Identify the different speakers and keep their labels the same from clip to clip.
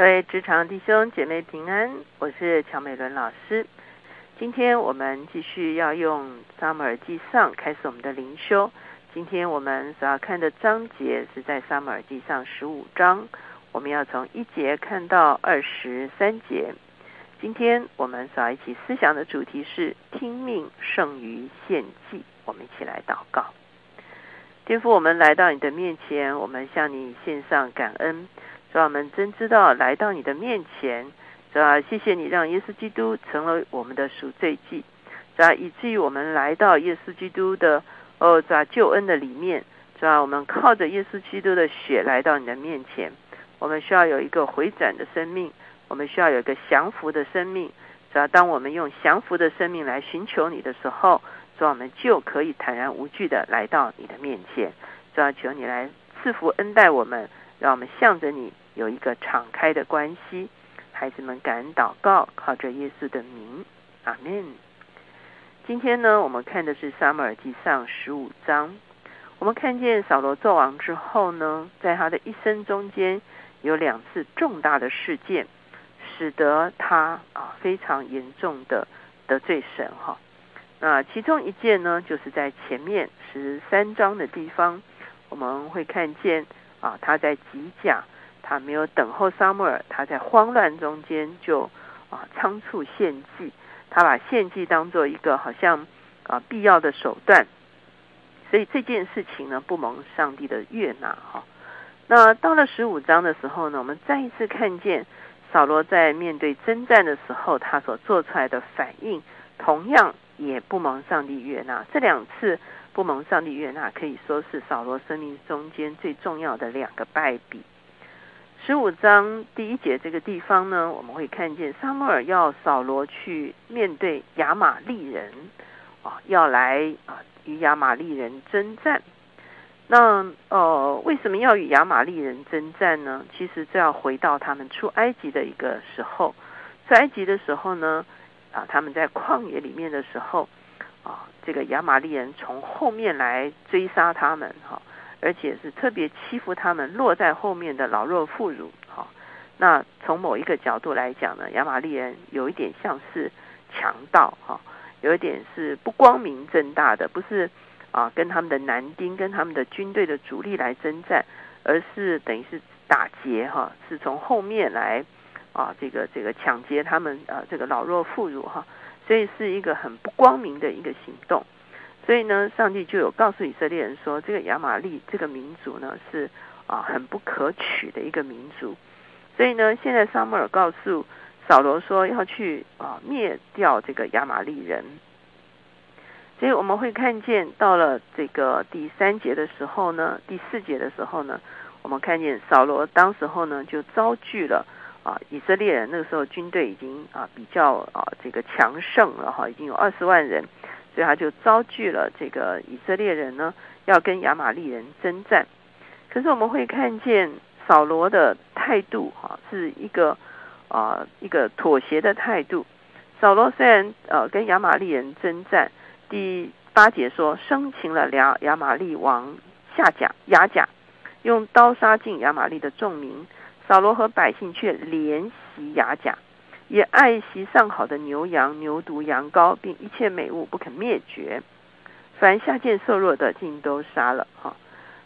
Speaker 1: 各位职场弟兄姐妹平安，我是乔美伦老师。今天我们继续要用《撒母耳记上》开始我们的灵修。今天我们所要看的章节是在《撒母耳记上》十五章，我们要从一节看到二十三节。今天我们所要一起思想的主题是“听命胜于献祭”。我们一起来祷告。天父，我们来到你的面前，我们向你献上感恩。主啊，我们真知道来到你的面前，主啊，谢谢你让耶稣基督成了我们的赎罪祭，主啊，以至于我们来到耶稣基督的哦，主啊，救恩的里面，主啊，我们靠着耶稣基督的血来到你的面前。我们需要有一个回转的生命，我们需要有一个降服的生命。主要，当我们用降服的生命来寻求你的时候，主要，我们就可以坦然无惧的来到你的面前。主要，求你来赐福恩待我们。让我们向着你有一个敞开的关系，孩子们感恩祷告，靠着耶稣的名，阿门。今天呢，我们看的是撒母耳记上十五章。我们看见扫罗做王之后呢，在他的一生中间有两次重大的事件，使得他啊非常严重的得罪神哈。那其中一件呢，就是在前面十三章的地方，我们会看见。啊，他在吉甲，他没有等候撒母耳，他在慌乱中间就啊仓促献祭，他把献祭当做一个好像啊必要的手段，所以这件事情呢不蒙上帝的悦纳哈。那到了十五章的时候呢，我们再一次看见扫罗在面对征战的时候，他所做出来的反应，同样也不蒙上帝悦纳。这两次。不蒙上帝悦纳，可以说是扫罗生命中间最重要的两个败笔。十五章第一节这个地方呢，我们会看见撒母耳要扫罗去面对亚玛利人啊，要来啊与亚玛利人征战。那呃，为什么要与亚玛利人征战呢？其实这要回到他们出埃及的一个时候。出埃及的时候呢，啊，他们在旷野里面的时候。啊，这个亚玛利人从后面来追杀他们，哈，而且是特别欺负他们落在后面的老弱妇孺，哈。那从某一个角度来讲呢，亚玛利人有一点像是强盗，哈，有一点是不光明正大的，不是啊，跟他们的男丁、跟他们的军队的主力来征战，而是等于是打劫，哈，是从后面来啊，这个这个抢劫他们啊，这个老弱妇孺，哈。所以是一个很不光明的一个行动，所以呢，上帝就有告诉以色列人说，这个亚玛利这个民族呢是啊很不可取的一个民族。所以呢，现在撒母耳告诉扫罗说要去啊灭掉这个亚玛利人。所以我们会看见到了这个第三节的时候呢，第四节的时候呢，我们看见扫罗当时候呢就遭拒了。啊，以色列人那个时候军队已经啊比较啊这个强盛了哈，已经有二十万人，所以他就遭拒了这个以色列人呢，要跟亚玛利人征战。可是我们会看见扫罗的态度哈，是一个啊一个妥协的态度。扫罗虽然呃跟亚玛利人征战，第八节说生擒了亚亚玛利王夏甲亚甲，用刀杀尽亚玛利的众民。扫罗和百姓却怜惜雅甲，也爱惜上好的牛羊、牛犊、羊羔，并一切美物不肯灭绝。凡下贱瘦弱的，尽都杀了。哈，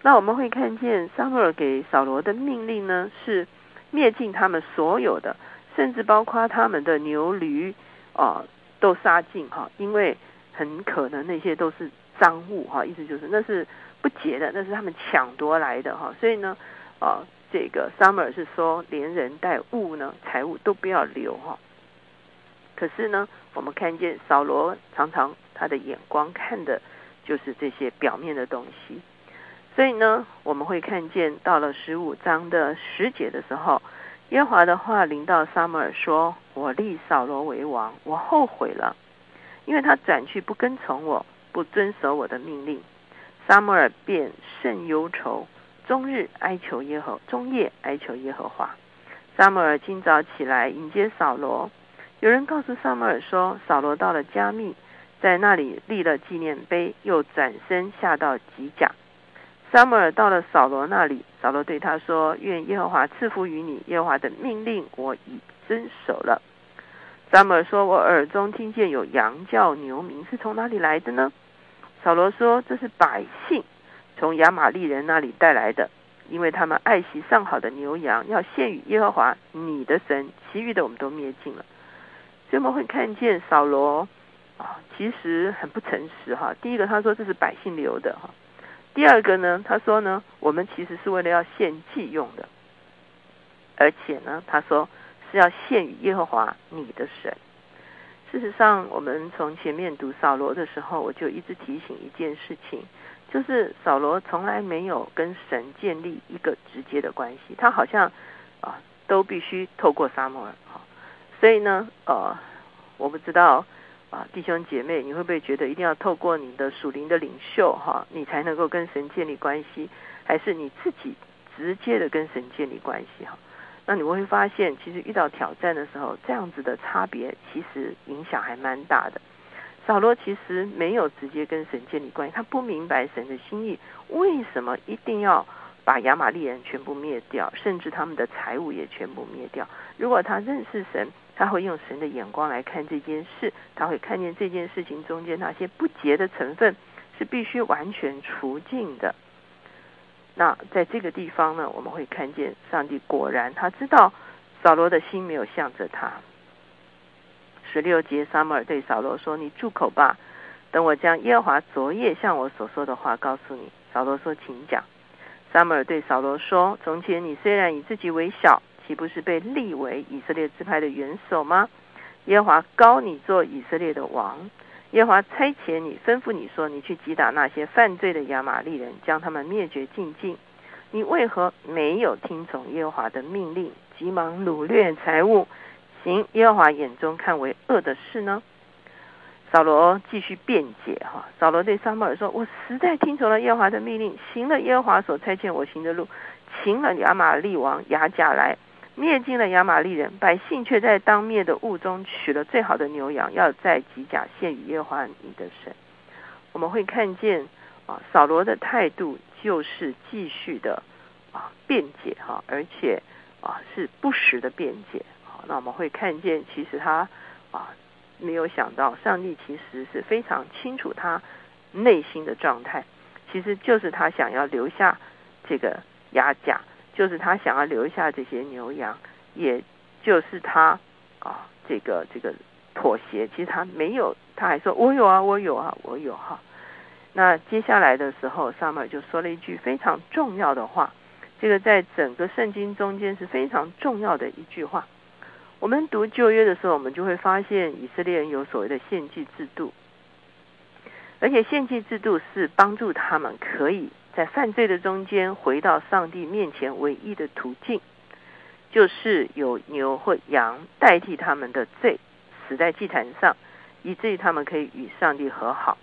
Speaker 1: 那我们会看见撒母耳给扫罗的命令呢，是灭尽他们所有的，甚至包括他们的牛驴啊，都杀尽。哈，因为很可能那些都是赃物。哈，意思就是那是不洁的，那是他们抢夺来的。哈，所以呢，啊。这个 summer 是说，连人带物呢，财物都不要留哈。可是呢，我们看见扫罗常常他的眼光看的就是这些表面的东西。所以呢，我们会看见到了十五章的十节的时候，耶华的话临到 summer 说：“我立扫罗为王，我后悔了，因为他转去不跟从我，不遵守我的命令。” summer 便甚忧愁。终日哀求耶和，终夜哀求耶和华。撒母耳今早起来迎接扫罗。有人告诉撒母耳说，扫罗到了加密，在那里立了纪念碑，又转身下到吉甲。撒母耳到了扫罗那里，扫罗对他说：“愿耶和华赐福于你，耶和华的命令我已遵守了。”撒母耳说：“我耳中听见有羊叫牛鸣，是从哪里来的呢？”扫罗说：“这是百姓从亚玛利人那里带来的，因为他们爱惜上好的牛羊，要献与耶和华你的神。其余的我们都灭尽了。”所以我们会看见扫罗啊，其实很不诚实哈。第一个，他说这是百姓留的哈。第二个呢，他说呢，我们其实是为了要献祭用的，而且呢，他说是要献与耶和华你的神。事实上，我们从前面读扫罗的时候，我就一直提醒一件事情，就是扫罗从来没有跟神建立一个直接的关系，他好像啊都必须透过撒母耳哈。所以呢，呃，我不知道。啊，弟兄姐妹，你会不会觉得一定要透过你的属灵的领袖哈，你才能够跟神建立关系？还是你自己直接的跟神建立关系哈？那你会发现，其实遇到挑战的时候，这样子的差别其实影响还蛮大的。扫罗其实没有直接跟神建立关系，他不明白神的心意，为什么一定要把亚玛利人全部灭掉，甚至他们的财物也全部灭掉？如果他认识神。他会用神的眼光来看这件事，他会看见这件事情中间那些不洁的成分是必须完全除尽的。那在这个地方呢，我们会看见上帝果然他知道扫罗的心没有向着他。十六节，撒母耳对扫罗说：“你住口吧，等我将耶和华昨夜向我所说的话告诉你。”扫罗说：“请讲。”撒母耳对扫罗说：“从前你虽然以自己为小。”岂不是被立为以色列支派的元首吗？耶和华高你做以色列的王，耶和华差遣你，吩咐你说：“你去击打那些犯罪的亚玛利人，将他们灭绝尽尽。”你为何没有听从耶和华的命令，急忙掳掠财物，行耶和华眼中看为恶的事呢？扫罗继续辩解哈，扫罗对撒母耳说：“我实在听从了耶和华的命令，行了耶和华所差遣我行的路，擒了亚玛利王亚甲来。”灭尽了亚玛利人，百姓却在当灭的物中取了最好的牛羊，要在吉甲献与耶和华你的神。我们会看见啊，扫罗的态度就是继续的啊辩解哈，而且啊是不实的辩解。那我们会看见，其实他啊没有想到，上帝其实是非常清楚他内心的状态，其实就是他想要留下这个亚甲。就是他想要留下这些牛羊，也就是他啊，这个这个妥协。其实他没有，他还说：“我有啊，我有啊，我有哈。”那接下来的时候，萨母就说了一句非常重要的话，这个在整个圣经中间是非常重要的一句话。我们读旧约的时候，我们就会发现以色列人有所谓的献祭制度，而且献祭制度是帮助他们可以。在犯罪的中间，回到上帝面前唯一的途径，就是有牛或羊代替他们的罪，死在祭坛上，以至于他们可以与上帝和好。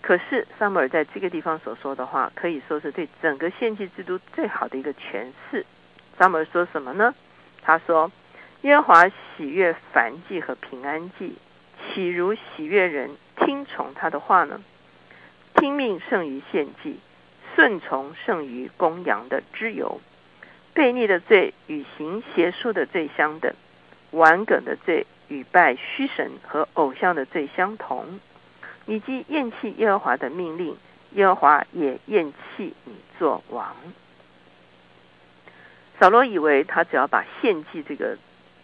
Speaker 1: 可是萨姆尔在这个地方所说的话，可以说是对整个献祭制度最好的一个诠释。萨姆尔说什么呢？他说：“耶和华喜悦凡祭和平安祭，岂如喜悦人听从他的话呢？听命胜于献祭。”顺从胜于公羊的脂油，悖逆的罪与行邪术的罪相等，顽梗的罪与拜虚神和偶像的罪相同。你既厌弃耶和华的命令，耶和华也厌弃你做王。扫罗以为他只要把献祭这个、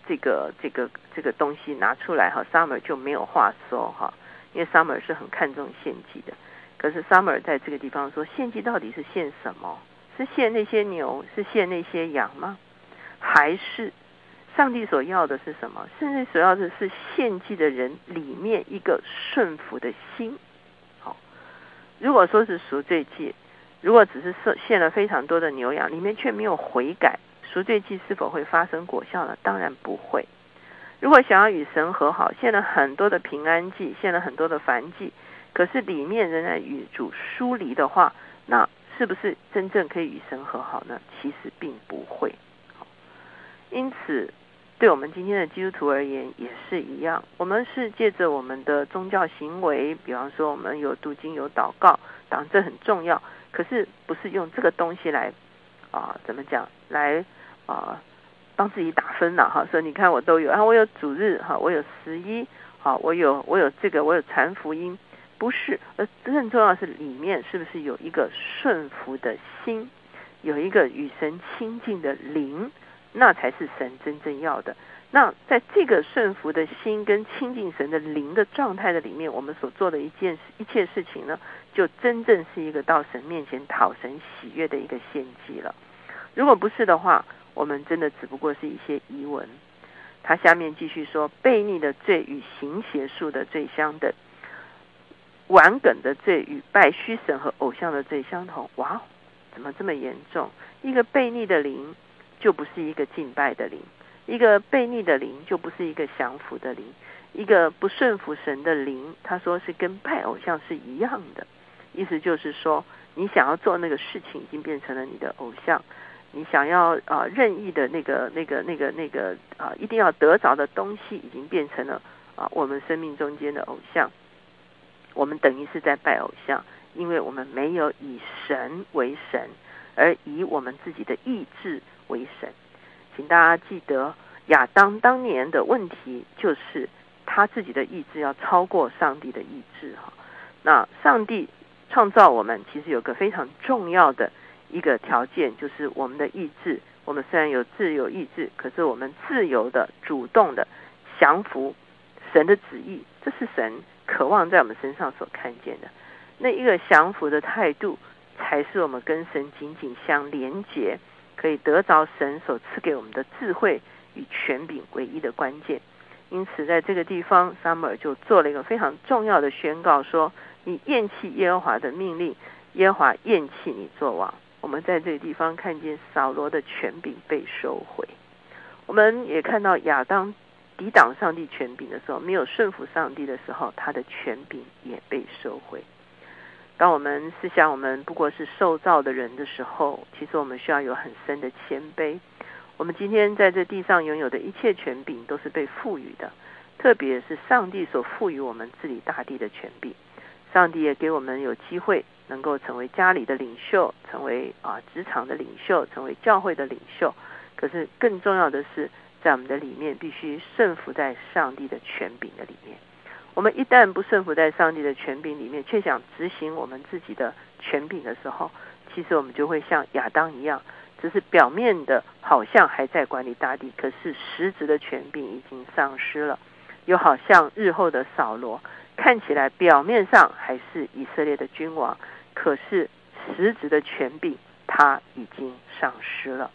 Speaker 1: 这个、这个、这个东西拿出来，哈，，summer 就没有话说，哈，因为 summer 是很看重献祭的。可是 Summer 在这个地方说，献祭到底是献什么？是献那些牛，是献那些羊吗？还是上帝所要的是什么？甚至所要的是献祭的人里面一个顺服的心。好，如果说是赎罪祭，如果只是献了非常多的牛羊，里面却没有悔改，赎罪祭是否会发生果效呢？当然不会。如果想要与神和好，献了很多的平安祭，献了很多的燔祭。可是里面仍然与主疏离的话，那是不是真正可以与神和好呢？其实并不会。因此，对我们今天的基督徒而言也是一样。我们是借着我们的宗教行为，比方说我们有读经、有祷告，当然这很重要。可是不是用这个东西来啊，怎么讲来啊，帮自己打分了哈？说你看我都有，啊我有主日哈，我有十一，好，我有我有这个，我有传福音，不是，而更重要是里面是不是有一个顺服的心，有一个与神亲近的灵，那才是神真正要的。那在这个顺服的心跟亲近神的灵的状态的里面，我们所做的一件一切事情呢，就真正是一个到神面前讨神喜悦的一个献祭了。如果不是的话，我们真的只不过是一些疑问。他下面继续说：悖逆的罪与行邪术的罪相等，玩梗的罪与拜虚神和偶像的罪相同。哇，怎么这么严重？一个悖逆的灵，就不是一个敬拜的灵。一个悖逆的灵就不是一个降服的灵，一个不顺服神的灵，他说是跟拜偶像是一样的，意思就是说，你想要做那个事情已经变成了你的偶像，你想要啊任意的那个那个那个那个啊一定要得着的东西已经变成了啊我们生命中间的偶像，我们等于是在拜偶像，因为我们没有以神为神，而以我们自己的意志为神。请大家记得，亚当当年的问题就是他自己的意志要超过上帝的意志哈。那上帝创造我们，其实有个非常重要的一个条件，就是我们的意志。我们虽然有自由意志，可是我们自由的、主动的降服神的旨意，这是神渴望在我们身上所看见的。那一个降服的态度，才是我们跟神紧紧相连结。可以得着神所赐给我们的智慧与权柄唯一的关键。因此，在这个地方，撒母耳就做了一个非常重要的宣告：说，你厌弃耶和华的命令，耶和华厌弃你做王。我们在这个地方看见扫罗的权柄被收回，我们也看到亚当抵挡上帝权柄的时候，没有顺服上帝的时候，他的权柄也被收回。当我们思想我们不过是受造的人的时候，其实我们需要有很深的谦卑。我们今天在这地上拥有的一切权柄都是被赋予的，特别是上帝所赋予我们治理大地的权柄。上帝也给我们有机会能够成为家里的领袖，成为啊职场的领袖，成为教会的领袖。可是更重要的是，在我们的里面必须顺服在上帝的权柄的里面。我们一旦不顺服在上帝的权柄里面，却想执行我们自己的权柄的时候，其实我们就会像亚当一样，只是表面的好像还在管理大地，可是实质的权柄已经丧失了。又好像日后的扫罗，看起来表面上还是以色列的君王，可是实质的权柄他已经丧失了。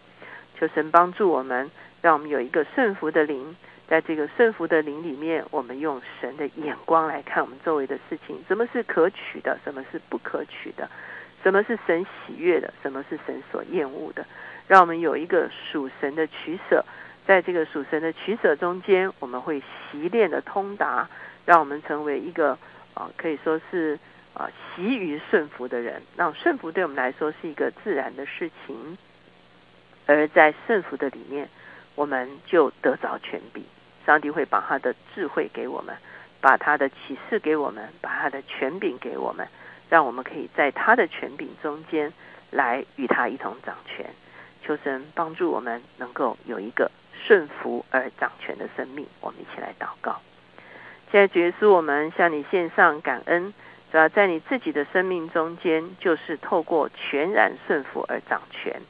Speaker 1: 求神帮助我们，让我们有一个顺服的灵。在这个顺服的灵里面，我们用神的眼光来看我们周围的事情，什么是可取的，什么是不可取的，什么是神喜悦的，什么是神所厌恶的，让我们有一个属神的取舍。在这个属神的取舍中间，我们会习练的通达，让我们成为一个啊，可以说是啊习于顺服的人。那顺服对我们来说是一个自然的事情，而在顺服的里面，我们就得着权柄。上帝会把他的智慧给我们，把他的启示给我们，把他的权柄给我们，让我们可以在他的权柄中间来与他一同掌权。求神帮助我们能够有一个顺服而掌权的生命。我们一起来祷告。现在主耶稣，我们向你献上感恩，主要在你自己的生命中间，就是透过全然顺服而掌权。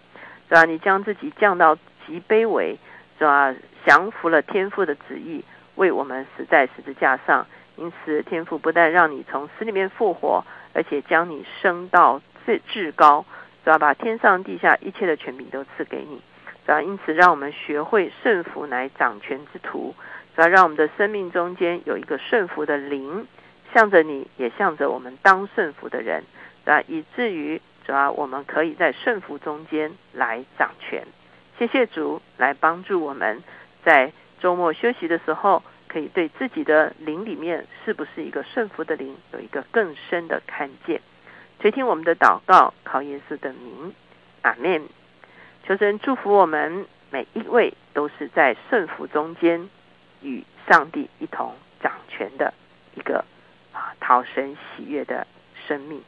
Speaker 1: 主要你将自己降到极卑微。主要降服了天父的旨意，为我们死在十字架上。因此，天父不但让你从死里面复活，而且将你升到最至高，主要把天上地下一切的权柄都赐给你。主要因此，让我们学会顺服乃掌权之徒。主要让我们的生命中间有一个顺服的灵，向着你，也向着我们当顺服的人。啊以至于主要我们可以在顺服中间来掌权。谢谢主来帮助我们，在周末休息的时候，可以对自己的灵里面是不是一个顺服的灵，有一个更深的看见。垂听我们的祷告，靠耶稣的名，阿门。求神祝福我们每一位，都是在顺服中间与上帝一同掌权的一个啊讨神喜悦的生命。